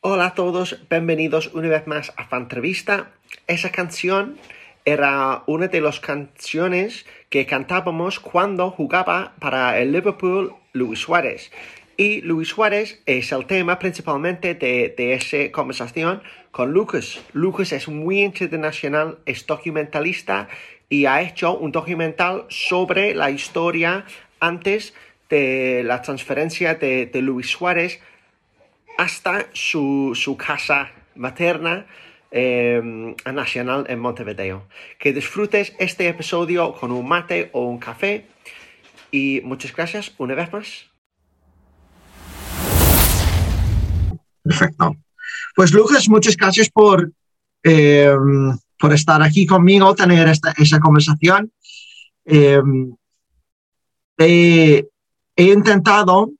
Hola a todos, bienvenidos una vez más a Fantrevista. Esa canción era una de las canciones que cantábamos cuando jugaba para el Liverpool Luis Suárez. Y Luis Suárez es el tema principalmente de, de esa conversación con Lucas. Lucas es muy internacional, es documentalista y ha hecho un documental sobre la historia antes de la transferencia de, Luis Suárez hasta su, su casa materna eh, nacional en Montevideo. Que disfrutes este episodio con un mate o un café y muchas gracias una vez más. Perfecto. Pues Lucas, muchas gracias por, eh, por estar aquí conmigo, tener esta, esa conversación. Eh, he, he intentado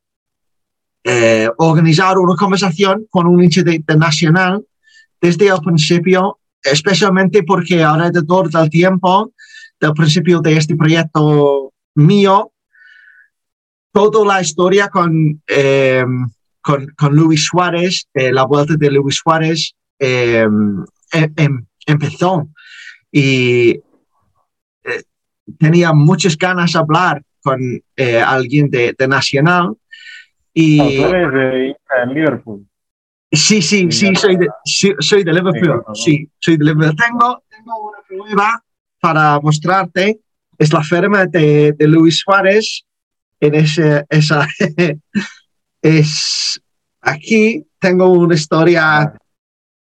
eh, organizar una conversación con un hincha de, de Nacional desde el principio, especialmente porque alrededor del tiempo, del principio de este proyecto mío, toda la historia con, eh, con, con, Luis Suárez, eh, la vuelta de Luis Suárez, eh, em, empezó y tenía muchas ganas de hablar con alguien de, de Nacional. Y, tú eres de, de Liverpool. Sí, sí, sí, soy de, sí, soy de Liverpool. Sí, soy de Liverpool. Tengo, tengo una prueba para mostrarte. Es la firma de, de Luis Suárez. En ese, esa, es aquí tengo una historia.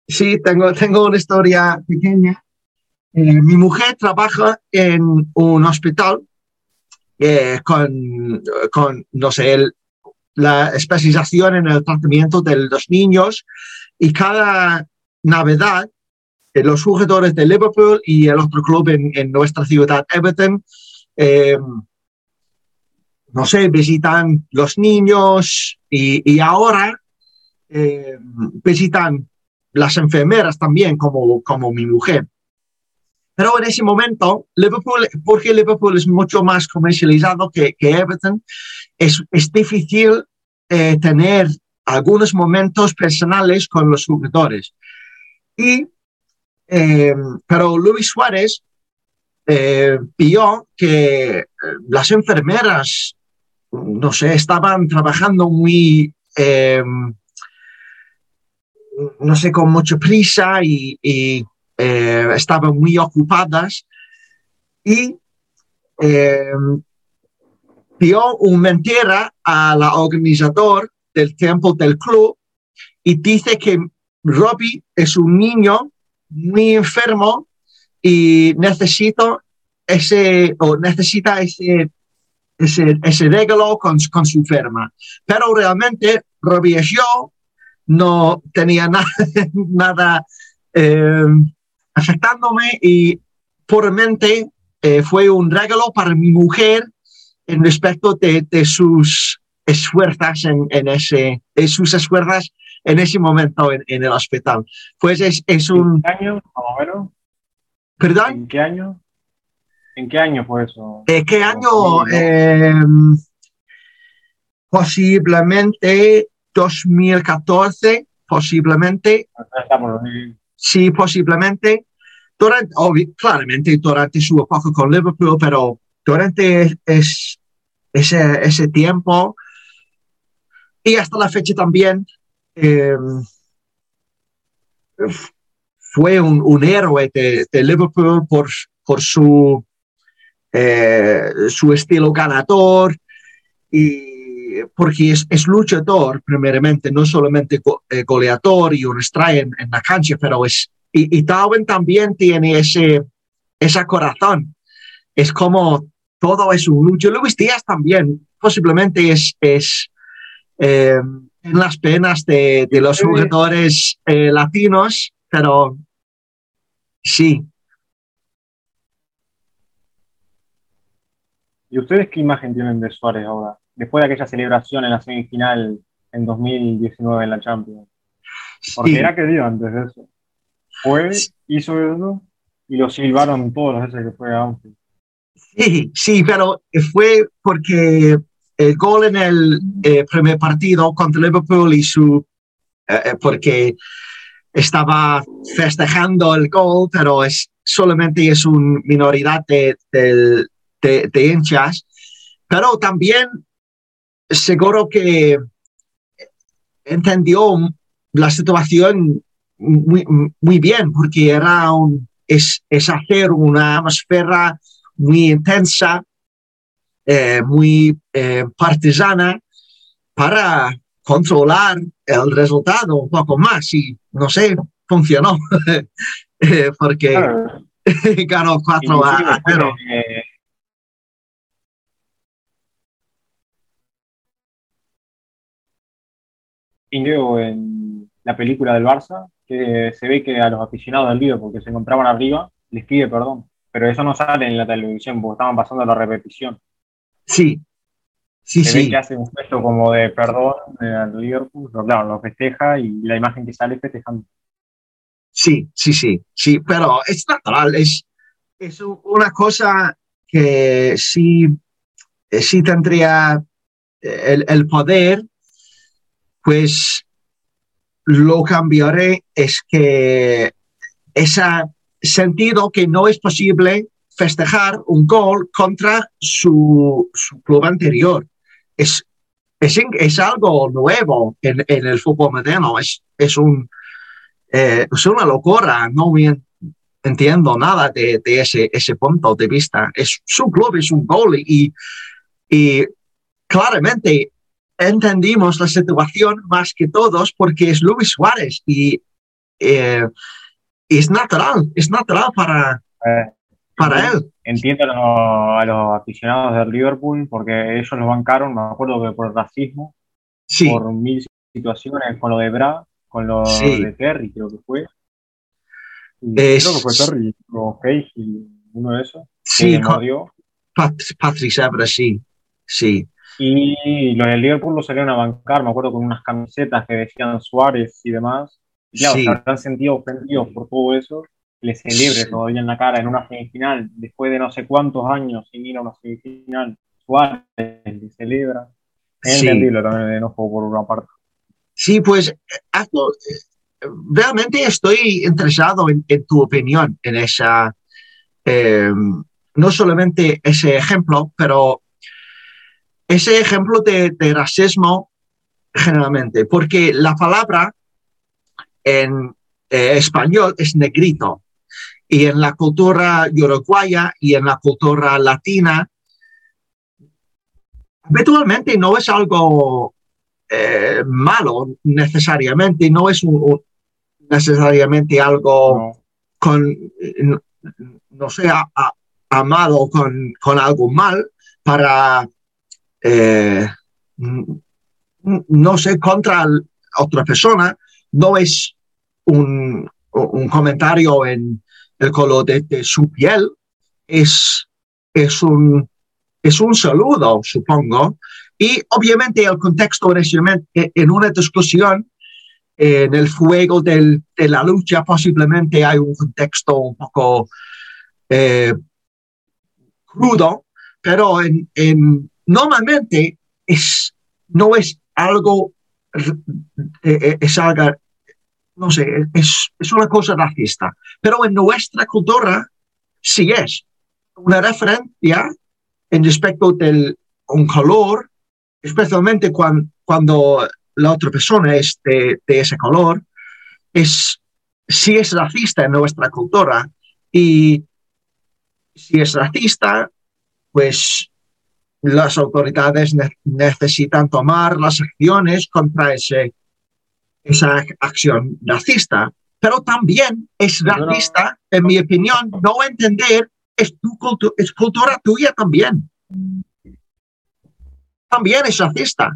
Sí, tengo, tengo una historia pequeña. Eh, mi mujer trabaja en un hospital eh, con, con, no sé, el, la especialización en el tratamiento de los niños y cada Navidad eh, los jugadores de Liverpool y el otro club en, en nuestra ciudad, Everton, eh, no sé, visitan los niños y, y ahora eh, visitan las enfermeras también, como, como mi mujer. Pero en ese momento, Liverpool, porque Liverpool es mucho más comercializado que, que Everton, es, es difícil eh, tener algunos momentos personales con los jugadores. Y, eh, pero Luis Suárez eh, vio que las enfermeras, no sé, estaban trabajando muy, no sé, con mucha prisa y, y estaban muy ocupadas. Y dio un mentira a la organizador del tiempo del club y dice que Robbie es un niño muy enfermo y necesito ese o necesita ese ese, ese regalo con, con su firma. Pero realmente Robbie es yo, no tenía nada, nada eh, afectándome y puramente eh, fue un regalo para mi mujer en respecto de, de sus esfuerzos en, en, ese, de sus esfuerzos en ese momento en, en el hospital. Pues es, es un... ¿En qué año, más o menos? ¿Perdón? ¿En qué año? ¿En qué año fue eso? ¿En qué año? Eh, posiblemente 2014, posiblemente. Sí, posiblemente. Durante, obvio, claramente durante su época con Liverpool, pero durante es, ese, ese tiempo y hasta la fecha también eh, fue un, un héroe de, de, Liverpool por, por su, eh, su estilo ganador y porque es, es, luchador primeramente, no solamente go, eh, goleador y un estrella en, en, la cancha, pero es, y, y Darwin también tiene ese, ese corazón. Es como todo es un lucho. Luis Díaz también posiblemente es, es eh, en las penas de, de los jugadores eh, latinos, pero sí. ¿Y ustedes qué imagen tienen de Suárez ahora? Después de aquella celebración en la semifinal en 2019 en la Champions. Porque sí. era querido antes de eso. Fue, hizo eso y lo silbaron todas las veces que fue a Anfield. Sí, sí, pero fue porque el gol en el eh, primer partido contra Liverpool y su, eh, eh, porque estaba festejando el gol, pero es solamente es una minoridad de, de, hinchas, pero también seguro que entendió la situación muy, muy bien, porque era un, es, es hacer una atmósfera muy intensa, eh, muy eh, partisana, para controlar el resultado un poco más y no sé, funcionó, eh, porque ganó 4 a 0. En la película del Barça, que se ve que a los aficionados del Liverpool porque se encontraban arriba, les pide perdón pero eso no sale en la televisión porque estaban pasando la repetición. Sí, sí, Se sí. Ve que hace un gesto como de perdón al Liverpool, pero claro, lo festeja y la imagen que sale festejando. Sí, sí, sí, sí, pero es natural, es, es una cosa que sí, eh, sí tendría el, el poder, pues lo cambiaré, es que esa sentido que no es posible festejar un gol contra su, su club anterior. Es, es, es, algo nuevo en, en, el fútbol moderno, es, es, un, eh, es una locura, no bien entiendo nada de, de, ese, ese punto de vista. Es, su club es un gol y, y claramente entendimos la situación más que todos porque es Luis Suárez y eh, es natural, es natural para, eh, para él. Entiendo a los, aficionados del Liverpool porque ellos lo bancaron, me acuerdo que por racismo, sí. por mil situaciones, con lo de Bra, con lo Sí. de Terry, creo que fue. Es- Creo que fue Terry o Casey, uno de esos, que Sí, le con-. Pat- Patrick Ebra, sí, sí. Y los del Liverpool lo salieron a bancar, me acuerdo con unas camisetas que decían Suárez y demás. Y claro, Sí. se habrán sentido ofendidos por todo eso. Le celebre Sí. todavía en la cara en una semifinal, después de no sé cuántos años sin ir a una semifinal. Suárez le celebra. Es Sí. entendible también el enojo por una parte. Sí, pues Arthur, eh, realmente estoy interesado en, en tu opinión en esa, eh, no solamente ese ejemplo, pero ese ejemplo de, de racismo generalmente, porque la palabra en eh, español es negrito y en la cultura uruguaya y en la cultura latina habitualmente no es algo eh, malo necesariamente, no es un, un- necesariamente algo No, con, no, no sé, a- a- amado con, con algo mal para, eh, no sé, contra otra persona, no es un, un comentario en el color de, su piel, es, es, un, es un saludo, supongo, y obviamente el contexto en, en una discusión, en el fuego de la lucha, posiblemente hay un contexto un poco eh, crudo, pero en, en- normalmente es, no es algo, eh, eh, es algo, no sé, es, es una cosa racista, pero en nuestra cultura sí es. Una referencia en respecto de un color, especialmente cuan- cuando la otra persona es de, ese color, es, sí es racista en nuestra cultura. Y si es racista, pues las autoridades ne- necesitan tomar las acciones contra ese, esa acción racista. Pero también es racista, en mi opinión, no entender es tu cultu- es cultura tuya también. También es racista.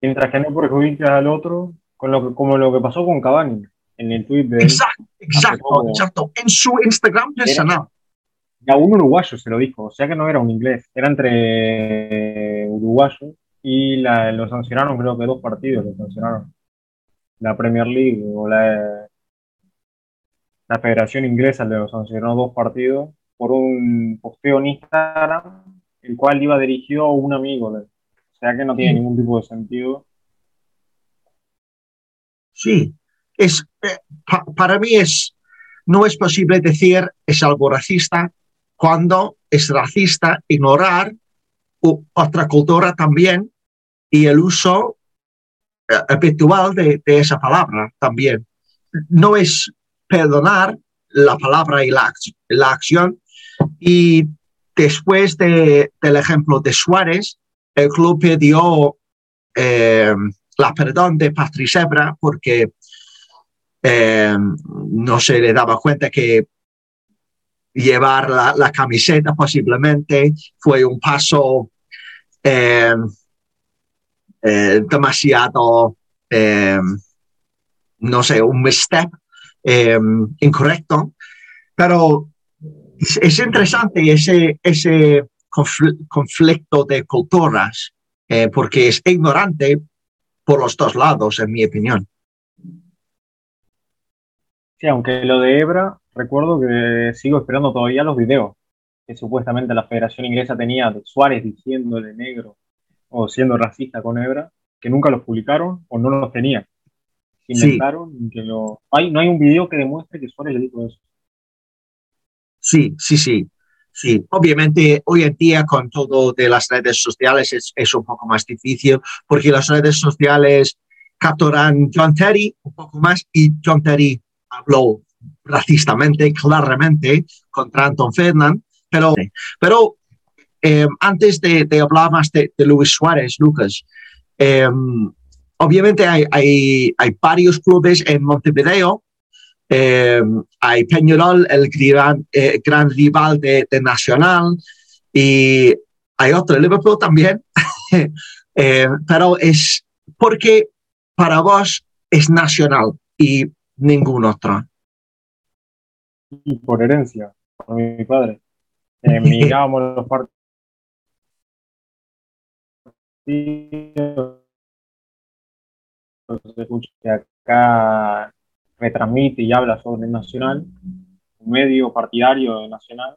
Mientras que no perjudicas al otro, con lo que, como lo que pasó con Cavani en el tweet de Exacto, exacto, exacto. En su Instagram personal. Y a un uruguayo se lo dijo, o sea que no era un inglés, era entre uruguayos y la, lo sancionaron, creo que dos partidos lo sancionaron. La Premier League o la, la Federación Inglesa le sancionó dos partidos por un posteo en Instagram, el cual iba dirigido a un amigo. O sea que no tiene ningún tipo de sentido. Sí, es, eh, para mí es, no es posible decir es algo racista cuando es racista ignorar otra cultura también y el uso eh, habitual de, esa palabra también. No es perdonar la palabra y la, la acción. Y después de, del ejemplo de Suárez, el club pidió eh, la perdón de Patricebra porque eh, no se le daba cuenta que llevar la, camiseta posiblemente fue un paso eh, eh, demasiado, eh, no sé, un misstep incorrecto, pero es, interesante ese, ese conflicto de culturas porque es ignorante por los dos lados, en mi opinión. Sí, aunque lo de Ebra recuerdo que sigo esperando todavía los videos que supuestamente la Federación Inglesa tenía de Suárez diciéndole negro o siendo racista con Ebra, que nunca los publicaron o no los tenían. Inventaron que lo... Hay, no hay un video que demuestre que Suárez le dijo eso. Sí, sí, sí. Sí, obviamente hoy en día con todo de las redes sociales es, es un poco más difícil porque las redes sociales capturan John Terry un poco más y John Terry habló racistamente, claramente, contra Anton Ferdinand, pero, pero eh, antes de, hablar más de, Luis Suárez, Lucas, eh, obviamente hay, hay, hay, varios clubes en Montevideo. Eh, hay Peñarol, el gran, gran rival de, Nacional, y hay otro, Liverpool también. pero es porque para vos es nacional y ningún otro y por herencia, por mi padre. Eh, mirábamos los partidos que acá retransmite y habla sobre el Nacional, un medio partidario de Nacional,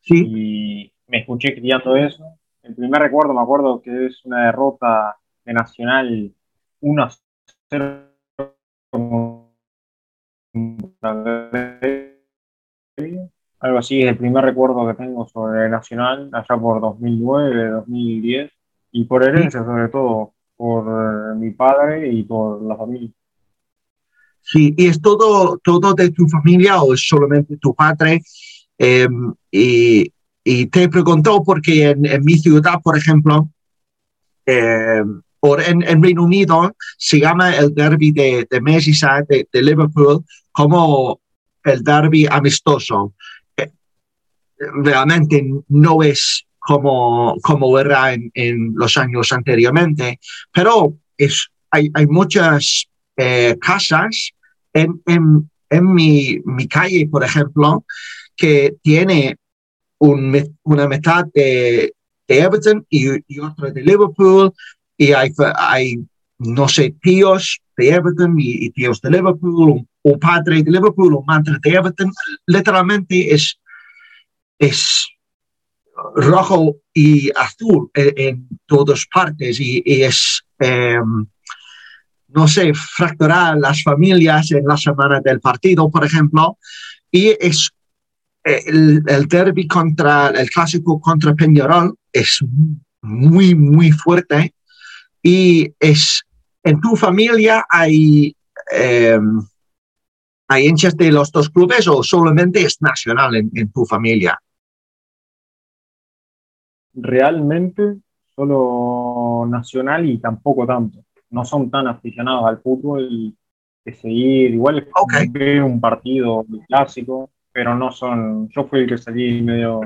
sí. y me escuché criando eso. El primer recuerdo, me acuerdo que es una derrota de Nacional 1 0 algo así es el primer recuerdo que tengo sobre Nacional, allá por 2009, 2010, y por herencia sobre todo, por eh, mi padre y por la familia. Sí, ¿y es todo, todo de tu familia o es solamente tu padre? Em, y, y, te preguntó porque en, en, mi ciudad, por ejemplo, eh, en, en, Reino Unido se llama el derby de, de Merseyside, de, de Liverpool, como el derby amistoso. Realmente no es como, como era en, los años anteriormente, pero es, hay, hay muchas eh, casas en, en, en mi, mi, calle, por ejemplo, que tiene un, una mitad de, de Everton y, y, otra de Liverpool, y hay, hay, no sé, tíos de Everton y, tíos de Liverpool, o padre de Liverpool o madre de Everton, literalmente es, es rojo y azul en, todas partes y, es, em, no sé, fracturar las familias en la semana del partido, por ejemplo, y es el, el derby contra el clásico contra Peñarol es muy, muy fuerte y es en tu familia hay eh, ¿Hay hinchas de los dos clubes o solamente es nacional en, tu familia? Realmente solo nacional y tampoco tanto. No son tan aficionados al fútbol que seguir. Igual okay. un partido clásico, pero no son. Yo fui el que salí medio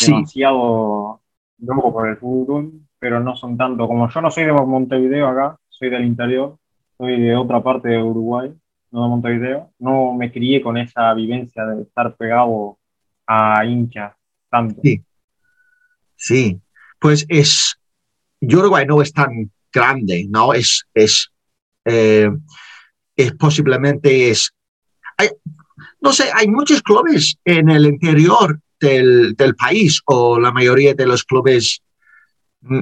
demasiado loco por el fútbol, pero no son tanto. Como yo no soy de Montevideo acá, soy del interior, soy de otra parte de Uruguay no de Montevideo, no me crié con esa vivencia de estar pegado a hinchas tanto. Sí, sí. pues es, Uruguay no es tan grande, ¿no? Es, es, eh, es posiblemente es, hay, no sé, hay muchos clubes en el interior del, del país o la mayoría de los clubes mm,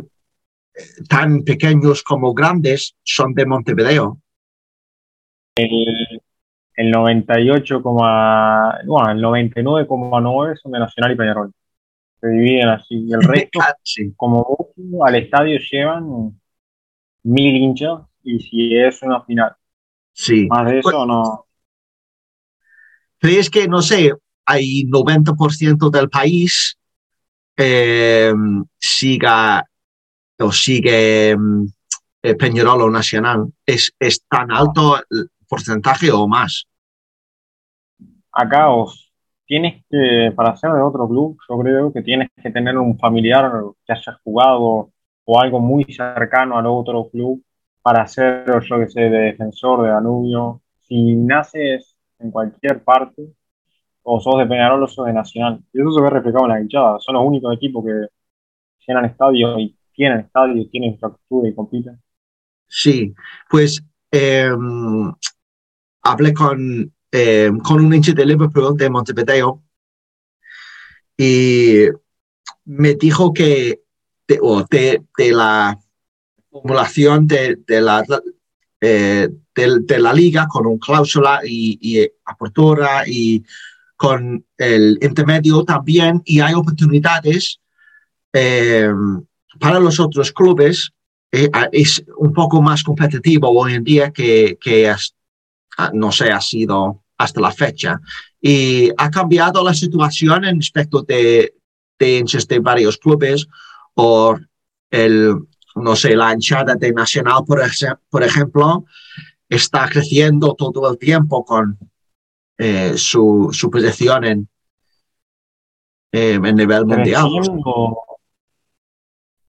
tan pequeños como grandes son de Montevideo. El, el 98, bueno, el 99,9 son de Nacional y Peñarol. Se dividen así. Y el resto, como mucho, al estadio llevan mil hinchas y si es una final. Sí. Más de eso pues, no. ¿Crees que, no sé, hay 90% del país eh, siga o sigue eh, Peñarol o Nacional? ¿Es, ¿Es tan alto el porcentaje o más? Acá os tienes que, para ser de otro club, yo creo que tienes que tener un familiar que haya jugado o algo muy cercano al otro club para ser, yo que sé, de defensor de Danubio. Si naces en cualquier parte, o sos de Peñarol o sos de Nacional. Y eso se ve reflejado en la hinchada. Son los únicos equipos que llenan estadios y tienen estadios, tienen infraestructura y compiten. Sí, pues em, hablé con, em, con un hincha de Liverpool de Montevideo y me dijo que de, la formulación de, la eh, de, la liga con un cláusula y, y, apertura y con el intermedio también y hay oportunidades eh, para los otros clubes. Eh, es un poco más competitivo hoy en día que, que no sé, ha sido hasta la fecha. Y ha cambiado la situación en respecto de, de de varios clubes o el, no sé, la hinchada de Nacional, por, por ejemplo, está creciendo todo el tiempo con eh, su, su posición en, eh, en nivel mundial.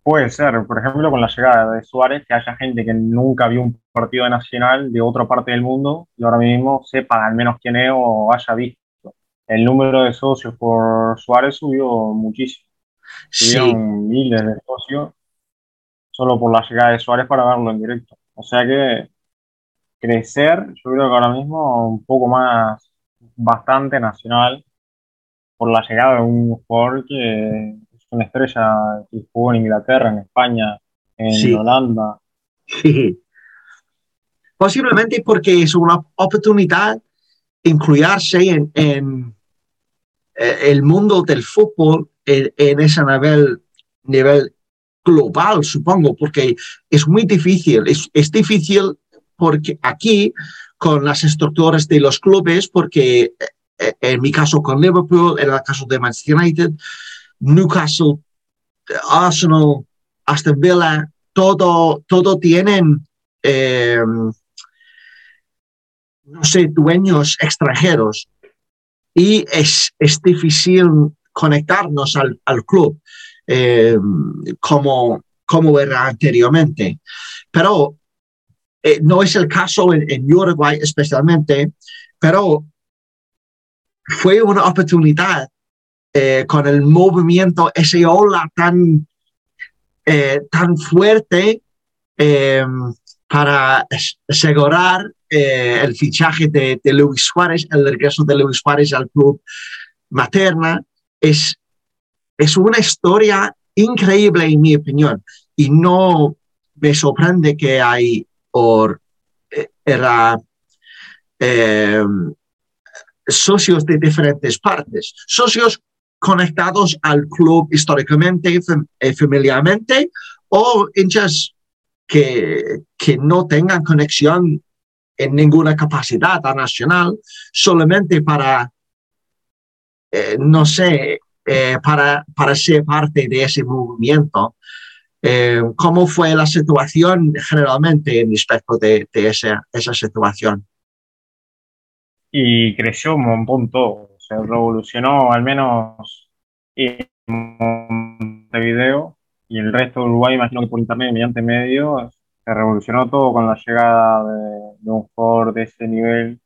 Puede ser, por ejemplo, con la llegada de Suárez, que haya gente que nunca vio un partido Nacional de otra parte del mundo y ahora mismo sepa al menos quién es o haya visto. El número de socios por Suárez subió muchísimo. Sí. miles de socios solo por la llegada de Suárez para verlo en directo. O sea que crecer, yo creo que ahora mismo un poco más bastante nacional por la llegada de un jugador que una estrella que jugó en Inglaterra, en España, en Holanda. Sí. Posiblemente porque es una oportunidad incluirse en, en eh, el mundo del fútbol en, ese nivel, nivel global, supongo, porque es muy difícil. Es, es difícil porque aquí con las estructuras de los clubes, porque eh, eh, en mi caso con Liverpool, en el caso de Manchester United, Newcastle, Arsenal, Aston Villa, todo, todo tienen, eh, no sé, dueños extranjeros. Y es, es difícil conectarnos al, al club como, como era anteriormente. Pero eh, no es el caso en, Uruguay especialmente, pero fue una oportunidad eh, con el movimiento, ese ola tan, eh, tan fuerte para asegurar el fichaje de, Luis Suárez, el regreso de Luis Suárez al club materna. Es, es una historia increíble en mi opinión y no me sorprende que hay o eh, era eh, socios de diferentes partes, socios conectados al club históricamente, eh, familiarmente, o hinchas que, que no tengan conexión en ninguna capacidad nacional, solamente para, no sé, para, para ser parte de ese movimiento. Eh, ¿Cómo fue la situación generalmente en respecto de, esa, esa, situación? Y creció un montón todo, se revolucionó al menos en Montevideo y el resto de Uruguay, imagino que por internet, mediante medios, se revolucionó todo con la llegada de, un jugador de ese nivel,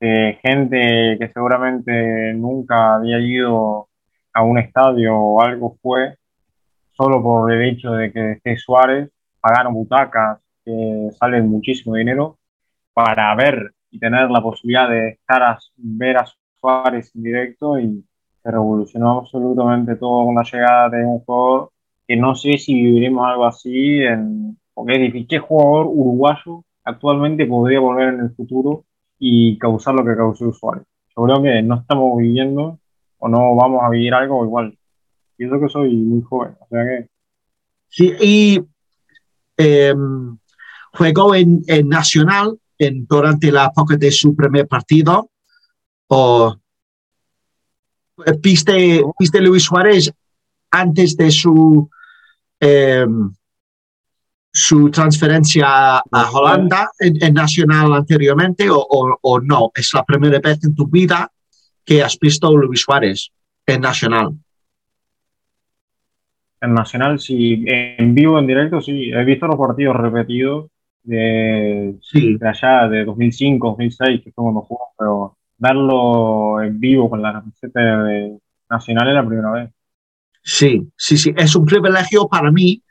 de gente que seguramente nunca había ido a un estadio o algo fue solo por el hecho de que esté Suárez, pagaron butacas que salen muchísimo dinero para ver y tener la posibilidad de estar a ver a Suárez en directo y se revolucionó absolutamente todo con la llegada de un jugador que no sé si viviremos algo así, en, porque es difícil. ¿Qué jugador uruguayo actualmente podría volver en el futuro y causar lo que causó Suárez? Yo creo que no estamos viviendo o no vamos a vivir algo igual. Pienso que soy muy joven, o sea que... Sí, y juego en, en Nacional en, durante la época de su primer partido o viste, viste Luis Suárez antes de su em, su transferencia a Holanda en, Nacional anteriormente o, o, no? ¿Es la primera vez en tu vida que has visto Luis Suárez en Nacional? En Nacional, sí. En vivo, en directo, sí. He visto los partidos repetidos de, de allá, de 2005, 2006, que fue cuando jugó, pero verlo en vivo con la camiseta de Nacional es la primera vez. Sí, sí, sí. Es un privilegio para mí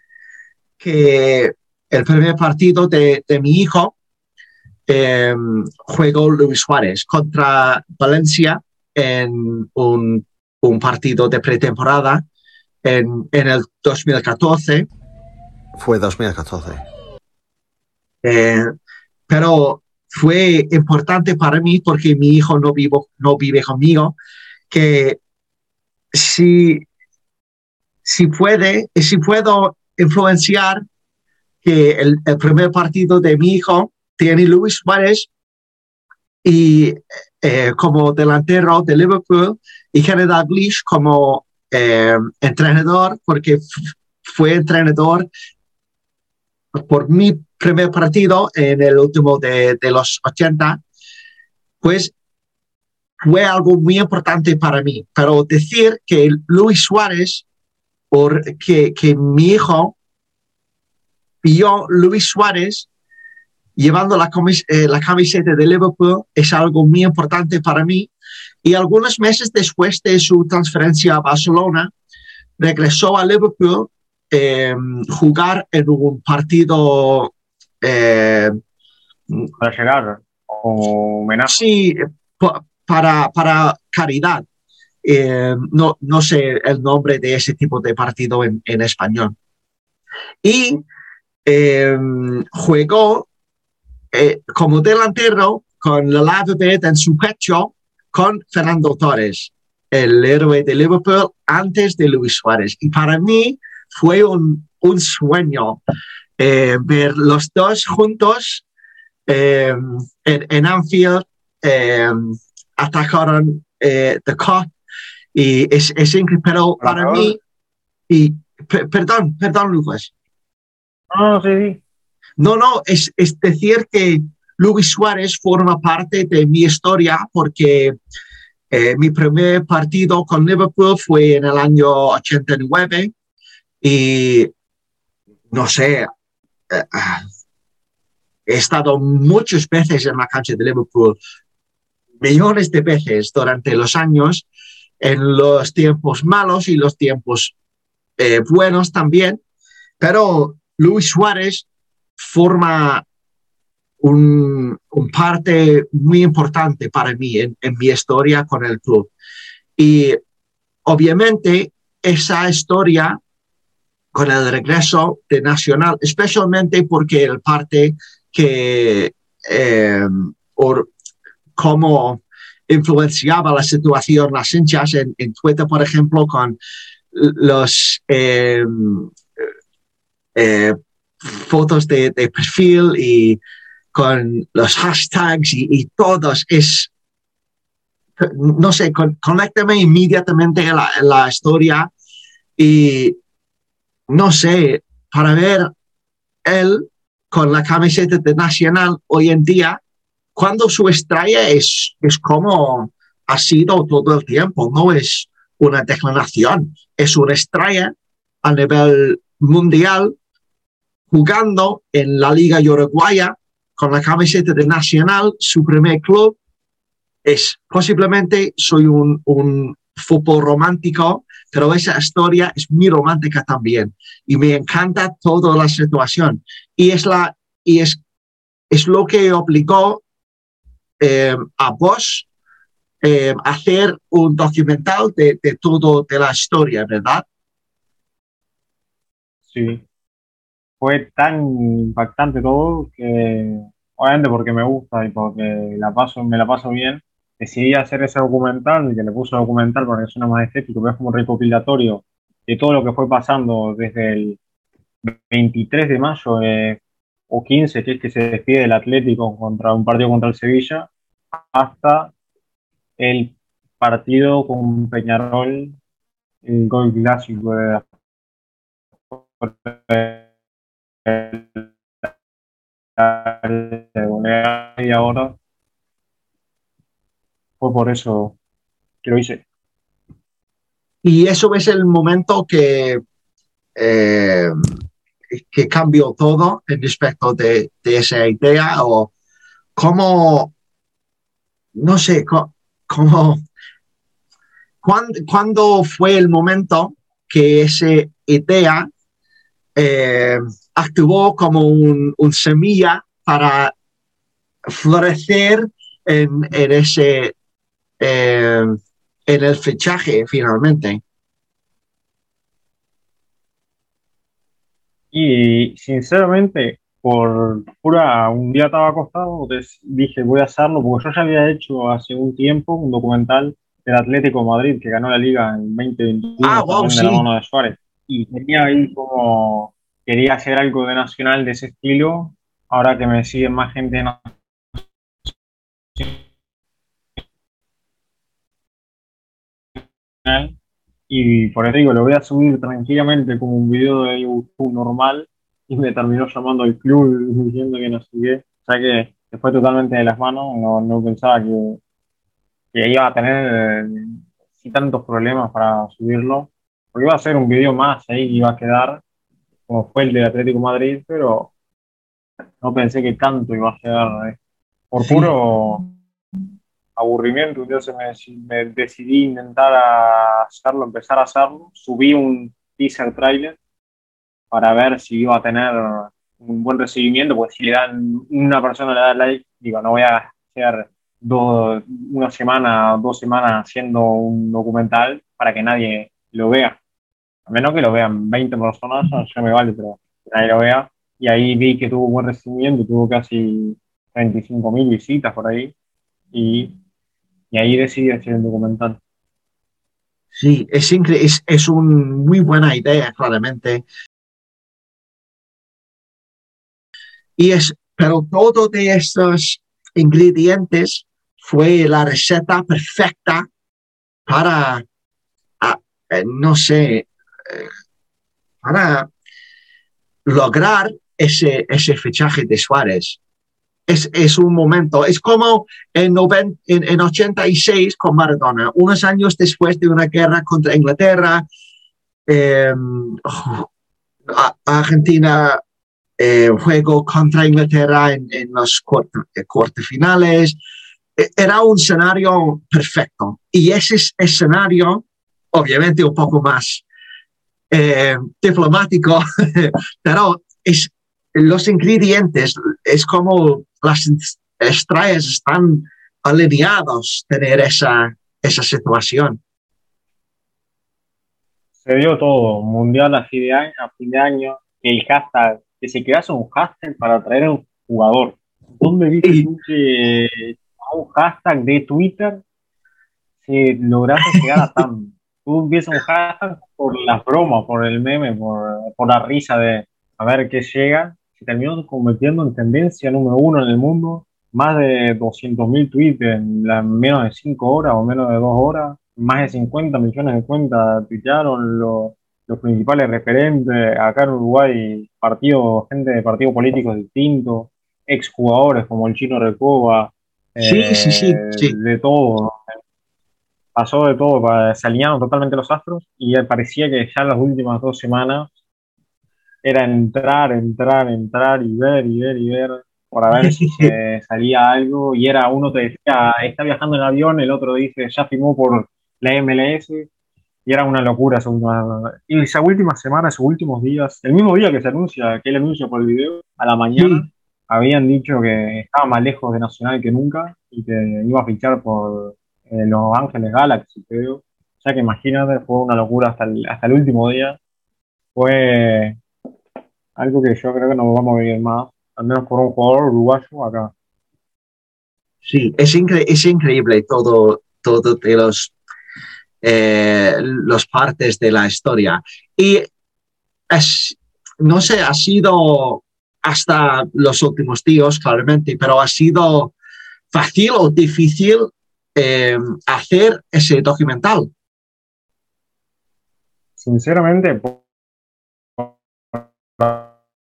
que el primer partido de, de mi hijo eh, juego Luis Suárez contra Valencia en un, un partido de pretemporada en, en, el 2014. Fue 2014. Eh, pero fue importante para mí porque mi hijo no, vivo, no vive conmigo, que si, si puede, si puedo influenciar que el, primer partido de mi hijo tiene Luis Suárez y eh, como delantero de Liverpool y General Blish como eh, entrenador, porque fue entrenador por mi primer partido en el último de, de los 80, pues fue algo muy importante para mí. Pero decir que Luis Suárez, que, que mi hijo vio Luis Suárez llevando la, eh, la camiseta de Liverpool es algo muy importante para mí. Y algunos meses después de su transferencia a Barcelona, regresó a Liverpool eh, jugar en un partido eh, para llegar o homenaje. Sí, para, para caridad. Eh, no, no sé el nombre de ese tipo de partido en, en español. Y eh, jugó eh, como delantero con la Lave en su pecho con Fernando Torres, el héroe de Liverpool antes de Luis Suárez. Y para mí fue un, un sueño eh, ver los dos juntos eh, en, en, Anfield, eh, atacaron The Cup y es, es increíble, pero para mí, y perdón, perdón, Lucas. No, sí. No, no, es, es decir que Luis Suárez forma parte de mi historia porque eh, mi primer partido con Liverpool fue en el año 89 y no sé, eh, he estado muchas veces en la cancha de Liverpool, millones de veces durante los años, en los tiempos malos y los tiempos eh, buenos también, pero Luis Suárez forma un, parte muy importante para mí en, mi historia con el club. Y obviamente esa historia con el regreso de Nacional, especialmente porque el parte que, eh, por cómo influenciaba la situación las hinchas en, en Twitter, por ejemplo, con los eh, eh, fotos de, de, perfil y con los hashtags y, y todos es, no sé, con, conéctame inmediatamente la, la historia y no sé, para ver él con la camiseta de Nacional hoy en día, cuando su estrella es, es como ha sido todo el tiempo, no es una declaración, es una estrella a nivel mundial jugando en la Liga Uruguaya con la camiseta de Nacional, su primer club. Es posiblemente soy un, un fútbol romántico pero esa historia es muy romántica también y me encanta toda la situación. Y es, la, y es, es lo que obligó eh, a vos eh, hacer un documental de, de todo de la historia, ¿verdad? Sí. Fue tan impactante todo que, obviamente porque me gusta y porque la paso, me la paso bien, decidí hacer ese documental, que le puse documental porque es una más estético, pero es como recopilatorio de todo lo que fue pasando desde el 23 de mayo eh, o 15, que es que se despide el Atlético contra un partido contra el Sevilla, hasta el partido con Peñarol, el gol clásico de y ahora fue por eso que lo hice. Y eso es el momento que, eh, que cambió todo en respecto de, de esa idea o cómo, no sé, cómo, cuándo, fue el momento que esa idea eh, actuó como un, semilla para florecer en, en ese eh, en el fichaje finalmente. Y sinceramente, por pura, un día estaba acostado, dije voy a hacerlo, porque yo ya había hecho hace un tiempo un documental del Atlético Madrid que ganó la liga en 2021 ah, de la mano de Suárez. Y tenía ahí como, quería hacer algo de nacional de ese estilo, ahora que me sigue más gente y por eso digo, lo voy a subir tranquilamente como un video de YouTube normal y me terminó llamando al club diciendo que no sigue. O sea que, fue totalmente de las manos, no, no pensaba que, que, iba a tener si tantos problemas para subirlo, porque iba a ser un video más ahí que iba a quedar, como fue el de Atlético Madrid, pero no pensé que tanto iba a quedar. Eh. Por puro aburrimiento, entonces me, me decidí intentar hacerlo, empezar a hacerlo. Subí un teaser trailer para ver si iba a tener un buen recibimiento, porque si le dan, una persona le da like, digo, no voy a hacer dos, una semana, dos semanas haciendo un documental para que nadie lo vea. A menos que lo vean 20 personas, ya me vale, pero que nadie lo vea. Y ahí vi que tuvo buen recibimiento, tuvo casi 35.000 visitas por ahí. Y y ahí decidí hacer el documental. Sí, es, es, es una muy buena idea, claramente. Y es, pero todo de estos ingredientes fue la receta perfecta para, eh, no sé, eh, para lograr ese, ese fichaje de Suárez es, un momento. Es como en, en, 86 con Maradona, unos años después de una guerra contra Inglaterra, em, Argentina eh, juego contra Inglaterra en, los cortes finales. E, era un escenario perfecto. Y ese escenario, obviamente un poco más eh, diplomático, pero es, los ingredientes es como las estrellas están alineados tener esa, esa situación. Se dio todo, mundial a fin de año, a fin de año el hashtag, que se crease un hashtag para traer a un jugador. ¿Dónde viste tú que un hashtag de Twitter se lograste llegar a tan? Tú empiezas un hashtag por las bromas, por el meme, por, por la risa de a ver qué llega se terminó convirtiendo en tendencia número uno en el mundo. Más de 200.000 tweets en menos de 5 horas o menos de 2 horas. Más de 50 millones de cuentas tuitearon los, los principales referentes. Acá en Uruguay, partido, gente de partidos políticos distintos, exjugadores como el chino Recoba. Sí, sí, sí, eh, De todo. Pasó de todo, se alinearon totalmente los astros y parecía que ya en las últimas dos semanas era entrar, entrar, entrar y ver y ver y ver para ver si se salía algo y era uno te decía, está viajando en avión, el otro dice, ya firmó por la MLS y era una locura esa última, y esa última semana, esos últimos días, el mismo día que se anuncia, que él anuncia por el video, a la mañana habían dicho que estaba más lejos de Nacional que nunca y que iba a fichar por en Los Ángeles Galaxy, creo. O sea que imagínate, fue una locura hasta el, hasta el último día. Fue algo que yo creo que no vamos a vivir más, al menos por un jugador uruguayo acá. Sí, es, es increíble todo, todo de los, eh, los partes de la historia. Y es, no sé, ha sido hasta los últimos días, claramente, pero ha sido fácil o difícil eh, hacer ese documental. Sinceramente, por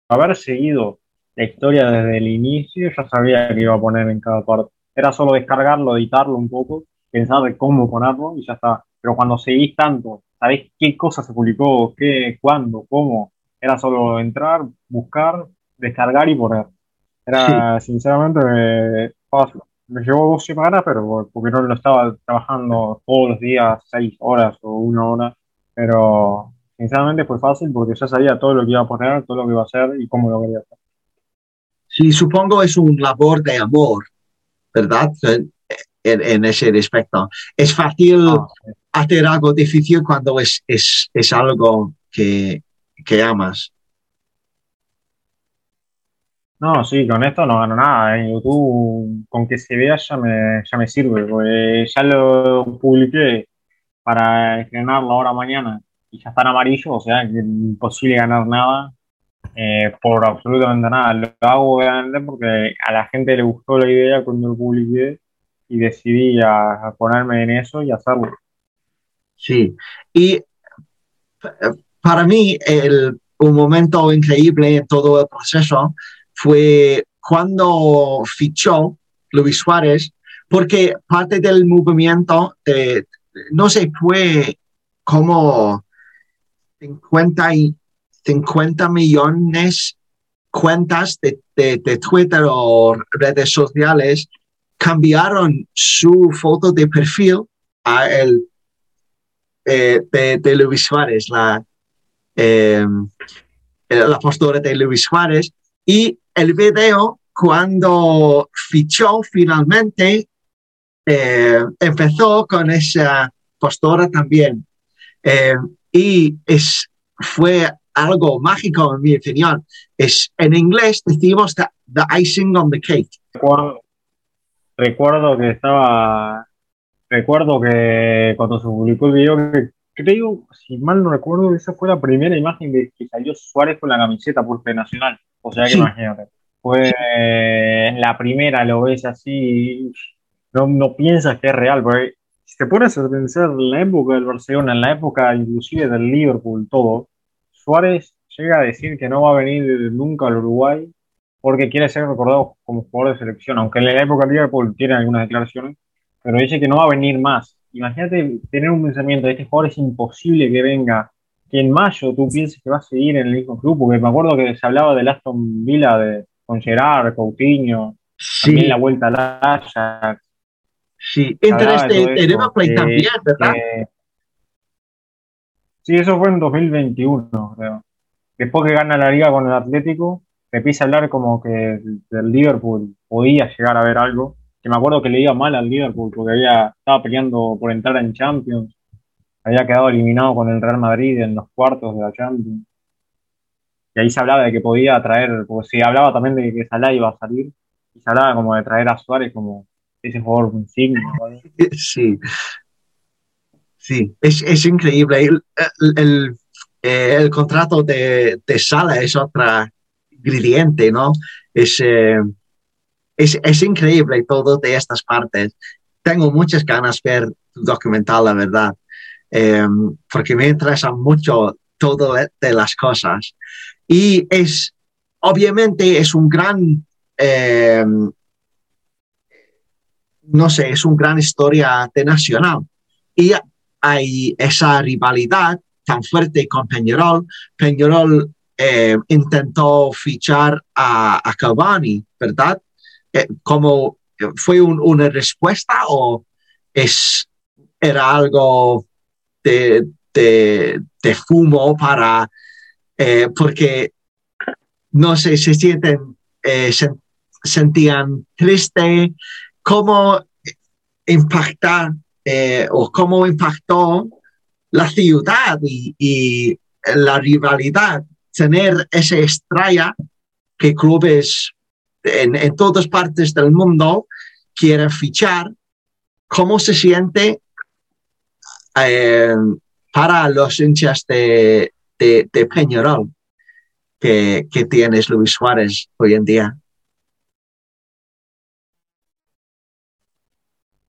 haber seguido la historia desde el inicio, ya sabía que iba a poner en cada parte. Era solo descargarlo, editarlo un poco, pensar de cómo ponerlo y ya está. Pero cuando seguís tanto, sabés qué cosa se publicó, qué, cuándo, cómo. Era solo entrar, buscar, descargar y poner. Era sinceramente fácil. Me llevó dos semanas, pero porque no lo estaba trabajando todos los días, seis horas o una hora. Pero sinceramente fue fácil porque ya sabía todo lo que iba a poner, todo lo que iba a hacer y cómo lo quería hacer. Sí, supongo es un labor de amor, ¿verdad? En, ese respecto. Es fácil ah, hacer algo difícil cuando es, es, es algo que, que amas. No, sí, con esto no gano nada. En YouTube, con que se vea ya me, ya me sirve, porque ya lo publiqué para estrenarlo ahora mañana y ya está en amarillo, o sea, que es imposible ganar nada eh, por absolutamente nada. Lo hago obviamente porque a la gente le gustó la idea cuando lo publiqué y decidí a, ponerme en eso y hacerlo. Sí, y para mí el, un momento increíble en todo el proceso fue cuando fichó Luis Suárez, porque parte del movimiento, de, no sé, fue como 50, y, 50 millones cuentas de, de, Twitter o redes sociales cambiaron su foto de perfil a el eh, de, Luis Suárez, la, eh, la postura de Luis Suárez, y el video, cuando fichó finalmente, eh, empezó con esa postura también. Y es, fue algo mágico, en mi opinión. Es, en inglés decimos the, icing on the cake. Recuerdo, recuerdo que estaba, recuerdo que cuando se publicó el video, creo, si mal no recuerdo, esa fue la primera imagen de que salió Suárez con la camiseta por Nacional. O sea que imagínate. Fue la primera, lo ves así, no, no piensas que es real, porque si te pones a pensar la época del Barcelona, en la época inclusive del Liverpool, todo, Suárez llega a decir que no va a venir nunca al Uruguay porque quiere ser recordado como jugador de selección, aunque en la época del Liverpool tiene algunas declaraciones, pero dice que no va a venir más. Imagínate tener un pensamiento de este jugador es imposible que venga que en mayo tú pienses que va a seguir en el mismo club, porque me acuerdo que se hablaba del Aston Villa de, con Gerard, Coutinho, también la vuelta al Ajax. Sí, interés de, de Play también, ¿verdad? sí, eso fue en 2021, creo. Después que gana la liga con el Atlético, se empieza a hablar como que del Liverpool podía llegar a ver algo. Que me acuerdo que le iba mal al Liverpool porque había, estaba peleando por entrar en Champions había quedado eliminado con el Real Madrid en los cuartos de la Champions. Y ahí se hablaba de que podía traer, porque se hablaba también de que Salah iba a salir, y se hablaba como de traer a Suárez como ese. Sí, sí, es, es increíble. El, el, eh, el, contrato de, de Sala es otra ingrediente, ¿no? Es, eh, es, es increíble todo de estas partes. Tengo muchas ganas de ver tu documental, la verdad. Em, porque me interesa mucho todo de las cosas. Y es, obviamente, es un gran, em, no sé, es una gran historia de Nacional. Y hay esa rivalidad tan fuerte con Peñarol. Peñarol em, intentó fichar a, a Cavani, ¿verdad? Eh, como fue una respuesta o es, era algo de, fumo para, eh, porque no sé, se sienten, eh, se, sentían triste, cómo impactar eh, o cómo impactó la ciudad y, la rivalidad, tener esa estrella que clubes en, todas partes del mundo quieren fichar, cómo se siente eh, para los hinchas de, de, Peñarol que, que tienes Luis Suárez hoy en día.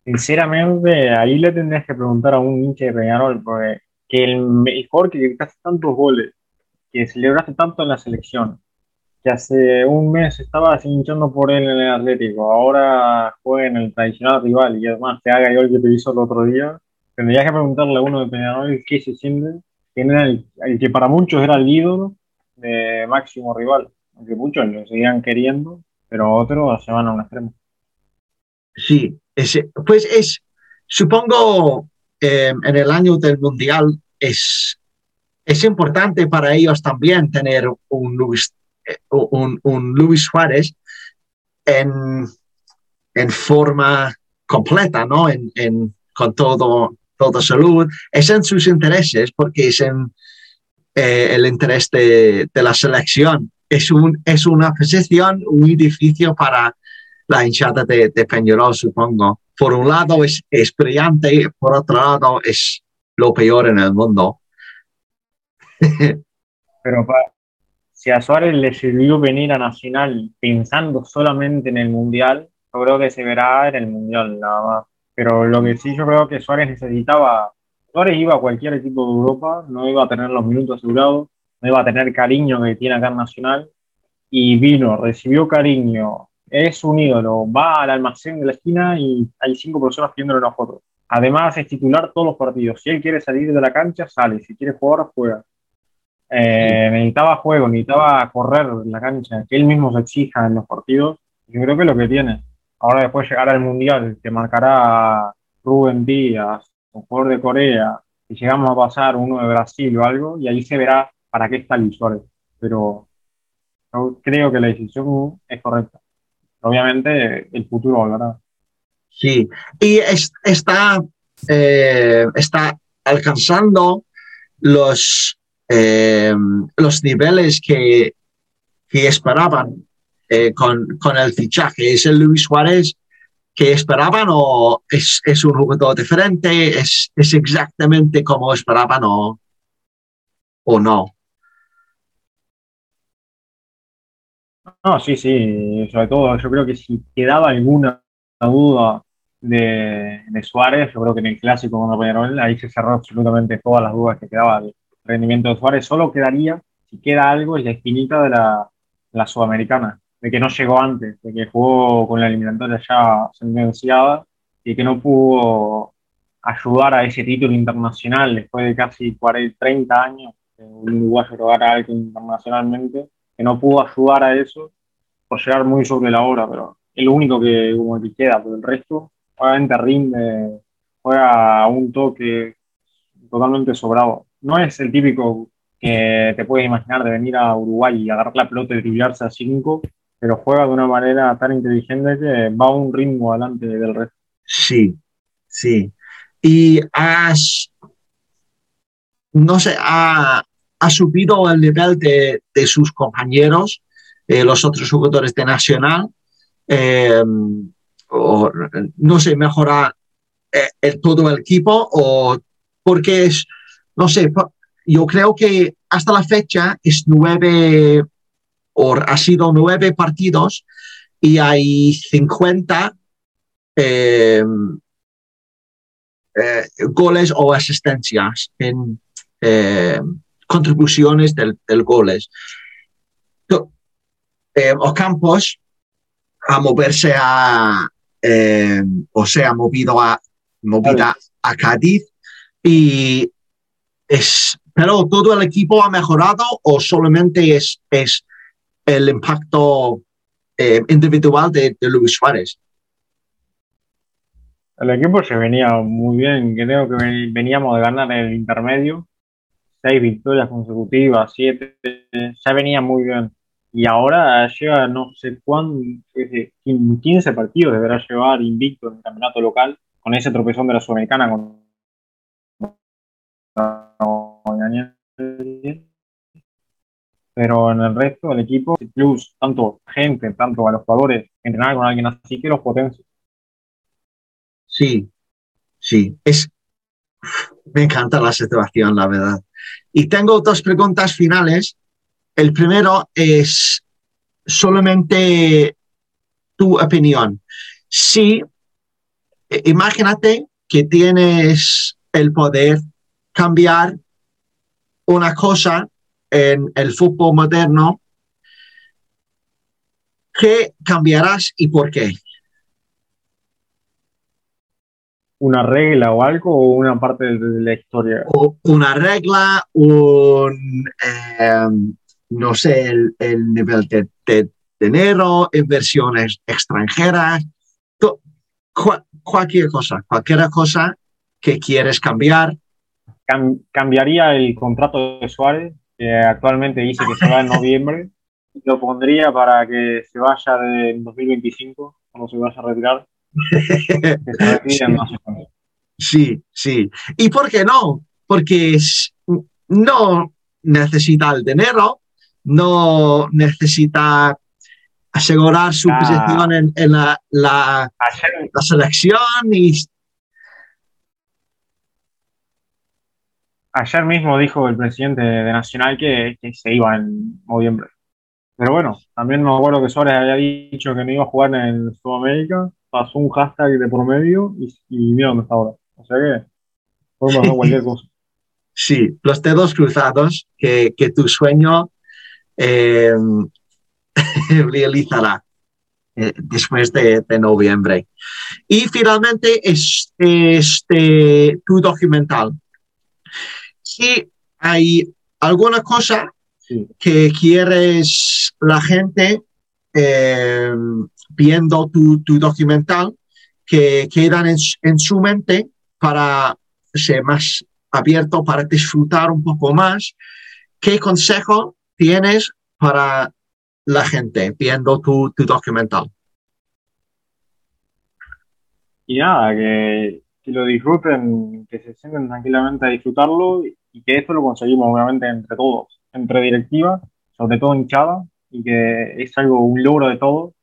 Sinceramente, ahí le tendrías que preguntar a un hincha de Peñarol, porque que el mejor que hace tantos goles, que celebraste tanto en la selección, que hace un mes estaba hinchando por él en el Atlético, ahora juega en el tradicional rival y además te haga gol que te hizo el otro día, tendrías que preguntarle a uno de Peñarol qué se siente, quién era que para muchos era el ídolo de máximo rival, aunque muchos lo seguían queriendo, pero otros se van a un extremo. Sí, pues es, supongo, eh, en el año del Mundial es, es importante para ellos también tener un Luis, eh, un, un Luis Suárez en, en, forma completa, ¿no? En, en, con todo, toda salud. Es en sus intereses porque es en eh, el interés de, la selección. Es, un, es una posición muy difícil para la hinchada de, de Peñarol, supongo. Por un lado es, es brillante, por otro lado es lo peor en el mundo. Pero si a Suárez le sirvió venir a Nacional pensando solamente en el Mundial, yo creo que se verá en el Mundial nada más. Pero lo que sí yo creo que Suárez necesitaba, Suárez iba a cualquier equipo de Europa, no iba a tener los minutos asegurados, no iba a tener cariño que tiene acá en Nacional, y vino, recibió cariño, es un ídolo, va al almacén de la esquina y hay cinco personas pidiéndole una foto. Además, es titular todos los partidos. Si él quiere salir de la cancha, sale. Si quiere jugar, juega. Eh, necesitaba juego, necesitaba correr en la cancha, que él mismo se exija en los partidos. Yo creo que es lo que tiene. Ahora, después llegar al Mundial, te marcará Rubén Díaz, un jugador de Corea, y llegamos a pasar uno de Brasil o algo, y ahí se verá para qué está Luis Suárez. Pero yo creo que la decisión es correcta obviamente el futuro volverá. Sí, y está, eh, está alcanzando los, eh, los niveles que, que esperaban eh, con, con, el fichaje. ¿Es el Luis Suárez que esperaban o es, es un jugador diferente? ¿Es, ¿Es, exactamente como esperaban o, o no? No, sí, sí, sobre todo yo creo que si quedaba alguna duda de, Suárez, yo creo que en el clásico contra Peñarol ahí se cerró absolutamente todas las dudas que quedaba del rendimiento de Suárez. Solo quedaría, si queda algo, es la espinita de la, la sudamericana, de que no llegó antes, de que jugó con la eliminatoria ya sentenciada y que no pudo ayudar a ese título internacional después de casi 40, 30 años un uruguayo lograra algo internacionalmente que no pudo ayudar a eso por llegar muy sobre la hora, pero es lo único que, como que queda, pero el resto obviamente rinde, juega a un toque totalmente sobrado. No es el típico que te puedes imaginar de venir a Uruguay y agarrar la pelota y driblarse a cinco, pero juega de una manera tan inteligente que va a un ritmo adelante del resto. Sí, sí. Y has, no sé, ha, ha subido el nivel de, de sus compañeros, eh, los otros jugadores de Nacional, eh, o, no sé, mejora eh, el, todo el equipo, o porque es, no sé, yo creo que hasta la fecha es nueve, o ha sido nueve partidos y hay 50 goles o asistencias en, contribuciones del goles. Eh, Ocampos a moverse a, eh, o sea, movido a, movida a Cádiz y es, pero todo el equipo ha mejorado o solamente es, es el impacto eh, individual de, de, Luis Suárez. El equipo se venía muy bien, creo que veníamos de ganar el intermedio seis victorias consecutivas, siete, ya venía muy bien. Y ahora lleva no sé cuánto, 15 partidos deberá llevar invicto en el campeonato local, con ese tropezón de la Sudamericana con pero en el resto del equipo, plus tanto gente, tanto a los jugadores, entrenar con alguien así que los potencia. Sí, sí, es, me encanta la situación, la verdad. Y tengo dos preguntas finales. El primero es solamente tu opinión. Si, imagínate que tienes el poder cambiar una cosa en el fútbol moderno, ¿qué cambiarás y por qué? ¿Una regla o algo o una parte de la historia? una regla, un, em, no sé, el, nivel de, dinero, inversiones extranjeras, cualquier cosa, cualquier cosa que quieres cambiar. cambiaría el contrato de Suárez que actualmente dice que se va en noviembre, lo pondría para que se vaya en 2025, cuando se vaya a retirar. sí, sí. ¿Y por qué no? Porque no necesita el dinero, no necesita asegurar su ah. posición en, la, la, la, selección y ayer mismo dijo el presidente de Nacional que, se iba en noviembre. Pero bueno, también me acuerdo que Suárez había dicho que no iba a jugar en Sudamérica, pasó un hashtag de por medio y, y mira dónde está ahora. O sea que podemos hacer cualquier cosa. Sí, los dedos cruzados, que, que tu sueño eh, realizará eh, después de, de, noviembre. Y finalmente, este, tu documental si hay alguna cosa que quieres la gente eh, viendo tu, documental que quedan en, su mente para ser más abierto, para disfrutar un poco más. ¿Qué consejo tienes para la gente viendo tu, tu documental? Y nada, que, que, lo disfruten, que se sienten tranquilamente a disfrutarlo y que esto lo conseguimos obviamente entre todos, entre directiva, sobre todo hinchada, y que es algo, un logro de todos,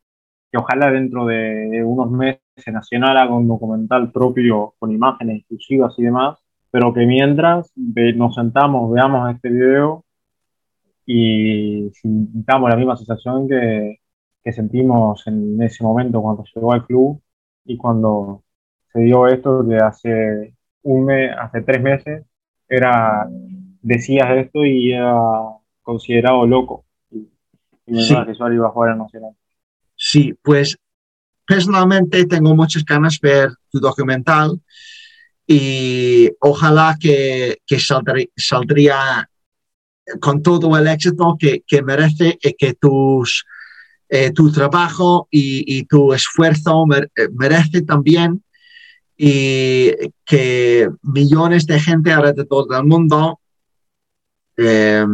que ojalá dentro de unos meses Nacional haga un documental propio con imágenes exclusivas y demás, pero que mientras nos sentamos, veamos este video y sintamos la misma sensación que, que sentimos en ese momento cuando llegó al club y cuando se dio esto que hace un mes, hace tres meses era, decías esto y era considerado loco. Y, me sí. que Suárez iba a jugar en Nacional. Sí, pues personalmente tengo muchas ganas de ver tu documental y ojalá que, que saldría, con todo el éxito que, que merece y que tus, eh, tu trabajo y, y tu esfuerzo merece también y que millones de gente alrededor del mundo eh,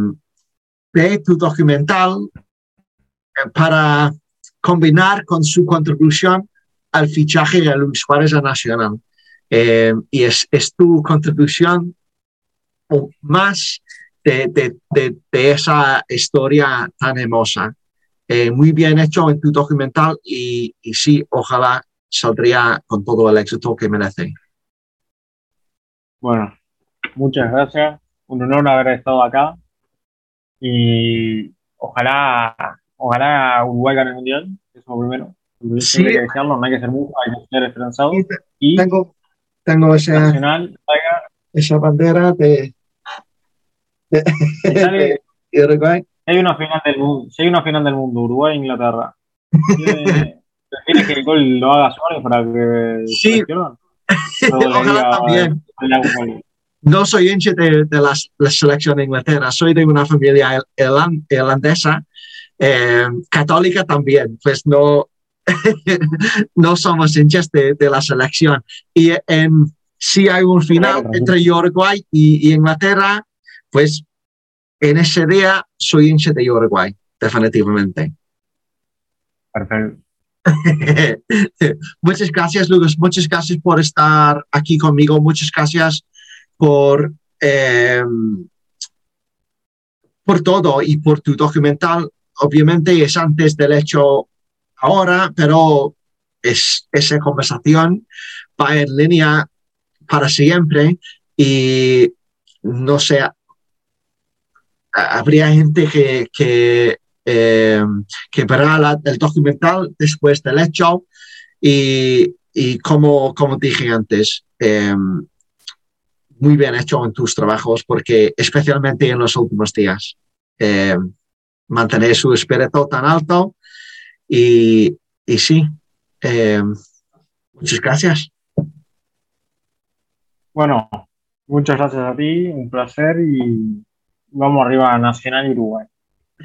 ve tu documental eh, para combinar con su contribución al fichaje de Luis Suárez a Nacional. Eh, y es, es, tu contribución más de, de, de, esa historia tan hermosa. muy bien hecho en tu documental y, y sí, ojalá saldría con todo el éxito que merece. Bueno, muchas gracias. Un honor haber estado acá. Y ojalá, ojalá Uruguay gane el mundial. Eso es lo primero. Sí. Hay que desearlo, no hay que ser mucho, hay que ser esperanzado. Y tengo, tengo esa, nacional, esa bandera de, de, Uruguay. Hay una final del mundo, si hay una final del mundo, Uruguay e Inglaterra. ¿Tienes que el gol lo haga Suárez para que sí. Ojalá también. No soy hincha de, la, selección de Inglaterra, soy de una familia irlandesa, eh, católica también, pues no, no somos hinchas de, la selección. Y en, si hay un final entre Uruguay y, Inglaterra, pues en ese día soy hincha de Uruguay, definitivamente. Perfecto. muchas gracias, Lucas. Muchas gracias por estar aquí conmigo. Muchas gracias por, eh, por todo y por tu documental. Obviamente es antes del hecho ahora, pero es, esa conversación va en línea para siempre y no sé, habría gente que, que, eh, que verá el documental después del hecho y, y como, como dije antes, eh, muy bien hecho en tus trabajos porque especialmente en los últimos días, eh, mantener su espíritu tan alto y, y sí, muchas gracias. Bueno, muchas gracias a ti, un placer y vamos arriba a Nacional y Uruguay.